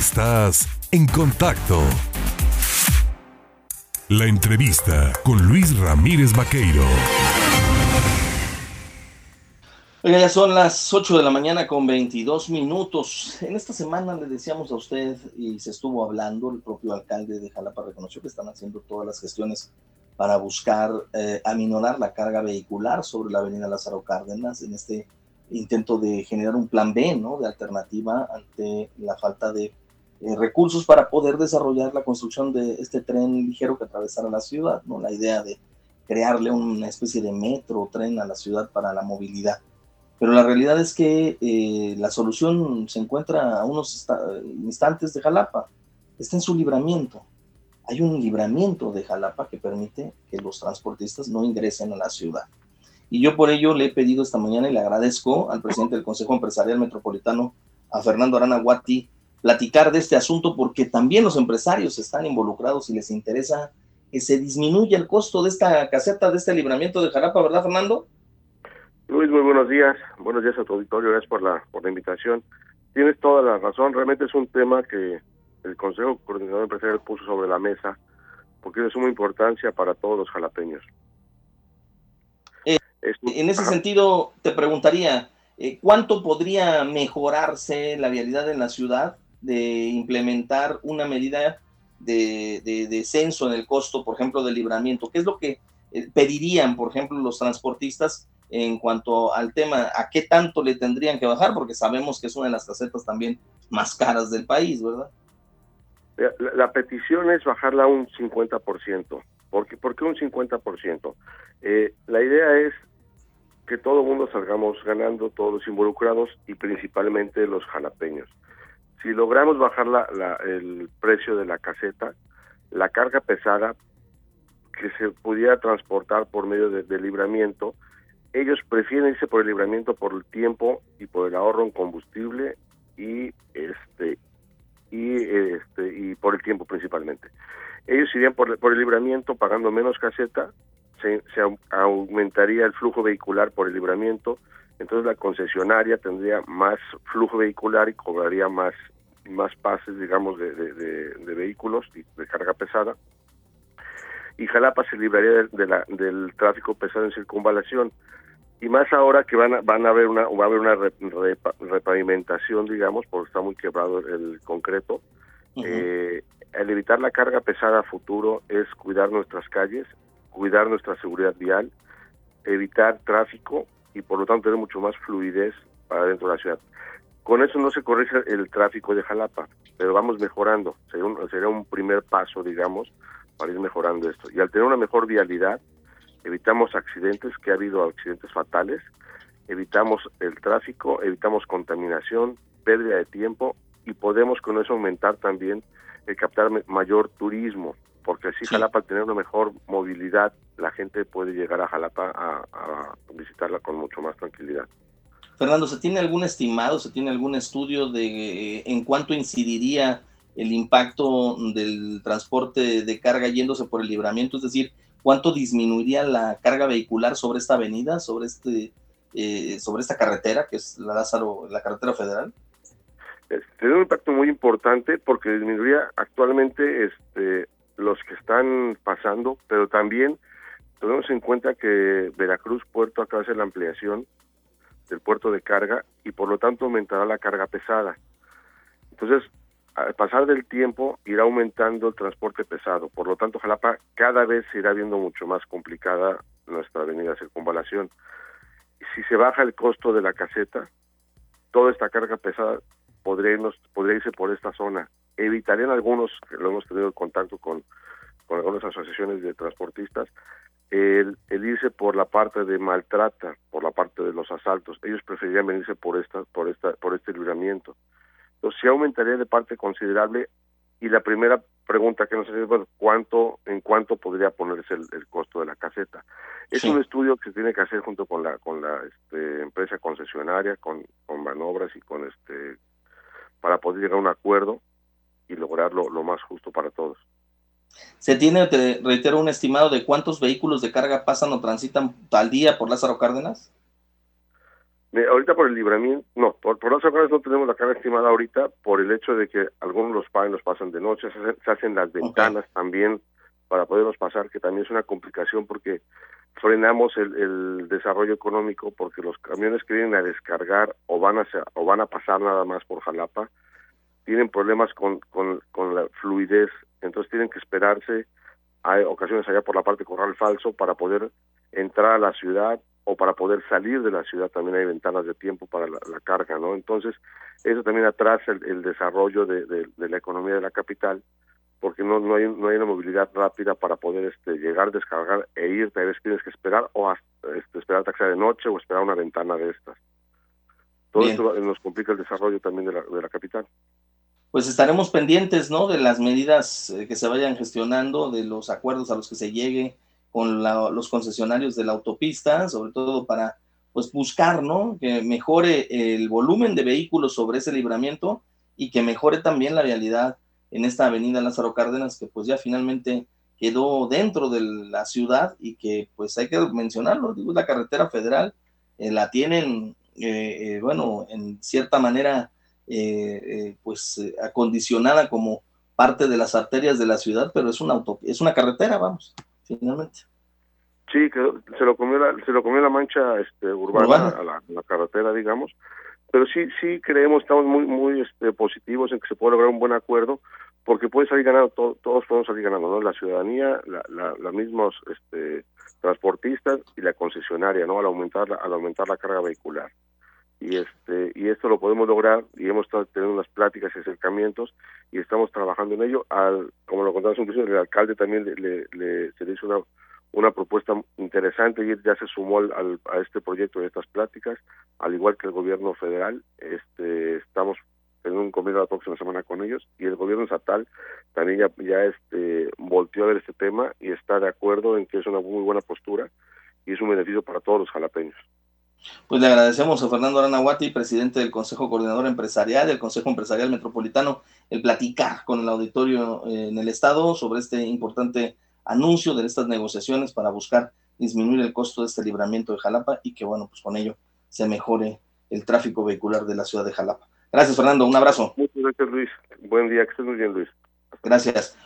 Estás en contacto. La entrevista con Luis Ramírez Vaqueiro. Oiga, ya son las 8 de la mañana con 22 minutos. En esta semana le decíamos a usted, y se estuvo hablando, el propio alcalde de Jalapa reconoció que están haciendo todas las gestiones para buscar eh, aminorar la carga vehicular sobre la avenida Lázaro Cárdenas en este intento de generar un plan B, ¿no? De alternativa ante la falta de eh, recursos para poder desarrollar la construcción de este tren ligero que atravesara la ciudad, ¿no? La idea de crearle una especie de metro o tren a la ciudad para la movilidad. Pero la realidad es que eh, la solución se encuentra a unos instantes de Jalapa, está en su libramiento. Hay un libramiento de Jalapa que permite que los transportistas no ingresen a la ciudad. Y yo por ello le he pedido esta mañana y le agradezco al presidente del Consejo Empresarial Metropolitano, a Fernando Arana Guati, platicar de este asunto porque también los empresarios están involucrados y les interesa que se disminuya el costo de esta caseta, de este libramiento de Jalapa, ¿verdad, Fernando? Luis, muy buenos días. Buenos días a tu auditorio. Gracias por la, por la invitación. Tienes toda la razón. Realmente es un tema que el Consejo Coordinador Empresarial puso sobre la mesa porque es de suma importancia para todos los jalapeños. Eh, en ese sentido, te preguntaría, eh, ¿cuánto podría mejorarse la vialidad en la ciudad de implementar una medida de, de descenso en el costo, por ejemplo, del libramiento? ¿Qué es lo que eh, pedirían, por ejemplo, los transportistas en cuanto al tema, a qué tanto le tendrían que bajar, porque sabemos que es una de las casetas también más caras del país, ¿verdad? La, petición es bajarla un 50%. ¿Por qué, ¿Por qué un 50%? Eh, la idea es que todo el mundo salgamos ganando, todos los involucrados y principalmente los jalapeños. Si logramos bajar la, el precio de la caseta, la carga pesada que se pudiera transportar por medio de libramiento, ellos prefieren irse por el libramiento por el tiempo y por el ahorro en combustible y este y este y por el tiempo principalmente. Ellos irían por, por el libramiento pagando menos caseta, se, se aumentaría el flujo vehicular por el libramiento, entonces la concesionaria tendría más flujo vehicular y cobraría más más pases, digamos, de, de, de, vehículos y de carga pesada. Y Jalapa se libraría de la, del tráfico pesado en circunvalación. Y más ahora que van a, van a haber una va a haber una repavimentación digamos porque está muy quebrado el concreto. Eh, el evitar la carga pesada a futuro es cuidar nuestras calles cuidar nuestra seguridad vial evitar tráfico y por lo tanto tener mucho más fluidez para dentro de la ciudad. Con eso no se corrige el tráfico de Jalapa pero vamos mejorando. Sería un, sería un primer paso digamos para ir mejorando esto. Y al tener una mejor vialidad evitamos accidentes, que ha habido accidentes fatales, evitamos el tráfico, evitamos contaminación, pérdida de tiempo y podemos con eso aumentar también el captar mayor turismo, porque así Jalapa al tener una mejor movilidad, la gente puede llegar a Jalapa a, a, visitarla con mucho más tranquilidad. Fernando, ¿se tiene algún estimado, se tiene algún estudio de eh, en cuánto incidiría el impacto del transporte de carga yéndose por el libramiento? Es decir, cuánto disminuiría la carga vehicular sobre esta avenida, sobre este, eh, sobre esta carretera que es la Lázaro, la carretera federal? Tiene un impacto muy importante porque disminuiría actualmente este, los que están pasando, pero también tenemos en cuenta que Veracruz Puerto acaba de hacer la ampliación del puerto de carga y por lo tanto aumentará la carga pesada. Entonces, al pasar del tiempo irá aumentando el transporte pesado. Por lo tanto, Jalapa cada vez se irá viendo mucho más complicada nuestra avenida Circunvalación. Si se baja el costo de la caseta, toda esta carga pesada podría, irnos, podría irse por esta zona. Evitarían algunos, que lo hemos tenido contacto con, con algunas asociaciones de transportistas, el, el, irse por la parte de maltrata, por la parte de los asaltos. Ellos preferirían venirse por esta, por esta, por este libramiento. Entonces sí aumentaría de parte considerable y la primera pregunta que nos hace es, bueno, ¿cuánto, en cuánto podría ponerse el, costo de la caseta? Es un estudio que se tiene que hacer junto con la, con la este, empresa concesionaria, con, con manobras y con este, para poder llegar a un acuerdo y lograrlo lo más justo para todos. ¿Se tiene, te reitero, un estimado de cuántos vehículos de carga pasan o transitan al día por Lázaro Cárdenas? ahorita por el libramiento, no, por, por las horas no tenemos la carga estimada ahorita por el hecho de que algunos los pagan los pasan de noche, se hacen, las ventanas también para poderlos pasar, que también es una complicación porque frenamos el, desarrollo económico porque los camiones que vienen a descargar o van a o van a pasar nada más por Jalapa tienen problemas con, con, la fluidez, entonces tienen que esperarse, hay ocasiones allá por la parte Corral Falso para poder entrar a la ciudad o para poder salir de la ciudad también hay ventanas de tiempo para la, carga, ¿no? Entonces, eso también atrasa el, desarrollo de, de, la economía de la capital, porque no, no, hay, no hay una movilidad rápida para poder este, llegar, descargar e ir, tal vez tienes que esperar o este, esperar taxi de noche o esperar una ventana de estas. Todo eso nos complica el desarrollo también de la, de la capital. Pues estaremos pendientes, ¿no? De las medidas eh, que se vayan gestionando, de los acuerdos a los que se llegue, con los concesionarios de la autopista, sobre todo para pues buscar, ¿no? Que mejore el volumen de vehículos sobre ese libramiento y que mejore también la realidad en esta avenida Lázaro Cárdenas, que pues ya finalmente quedó dentro de la ciudad y que pues hay que mencionarlo, digo, la carretera federal eh, la tienen, eh, eh, bueno, en cierta manera, pues acondicionada como parte de las arterias de la ciudad, pero es una auto, es una carretera, vamos finalmente. Sí, que se lo comió la, se lo comió la mancha este, urbana, A, la, carretera, digamos. Pero sí, sí creemos, estamos muy, muy este, positivos en que se puede lograr un buen acuerdo, porque puede salir ganando, todos podemos salir ganando, ¿no? La ciudadanía, la, la, mismos este, transportistas y la concesionaria, ¿no? Al aumentar, al aumentar la carga vehicular y este y esto lo podemos lograr y hemos estado teniendo unas pláticas y acercamientos y estamos trabajando en ello al como lo contamos un principio el alcalde también le, le, se le hizo una una propuesta interesante y ya se sumó al, a este proyecto de estas pláticas al igual que el gobierno federal este estamos teniendo un convenio la próxima semana con ellos y el gobierno estatal también ya, este volteó a ver este tema y está de acuerdo en que es una muy buena postura y es un beneficio para todos los jalapeños. Pues le agradecemos a Fernando Aranahuati, presidente del Consejo Coordinador Empresarial, del Consejo Empresarial Metropolitano, el platicar con el auditorio eh, en el Estado sobre este importante anuncio de estas negociaciones para buscar disminuir el costo de este libramiento de Jalapa y que, bueno, pues con ello se mejore el tráfico vehicular de la ciudad de Jalapa. Gracias, Fernando. Un abrazo. Muchas gracias, Luis. Buen día. Que estés muy bien, Luis. Gracias.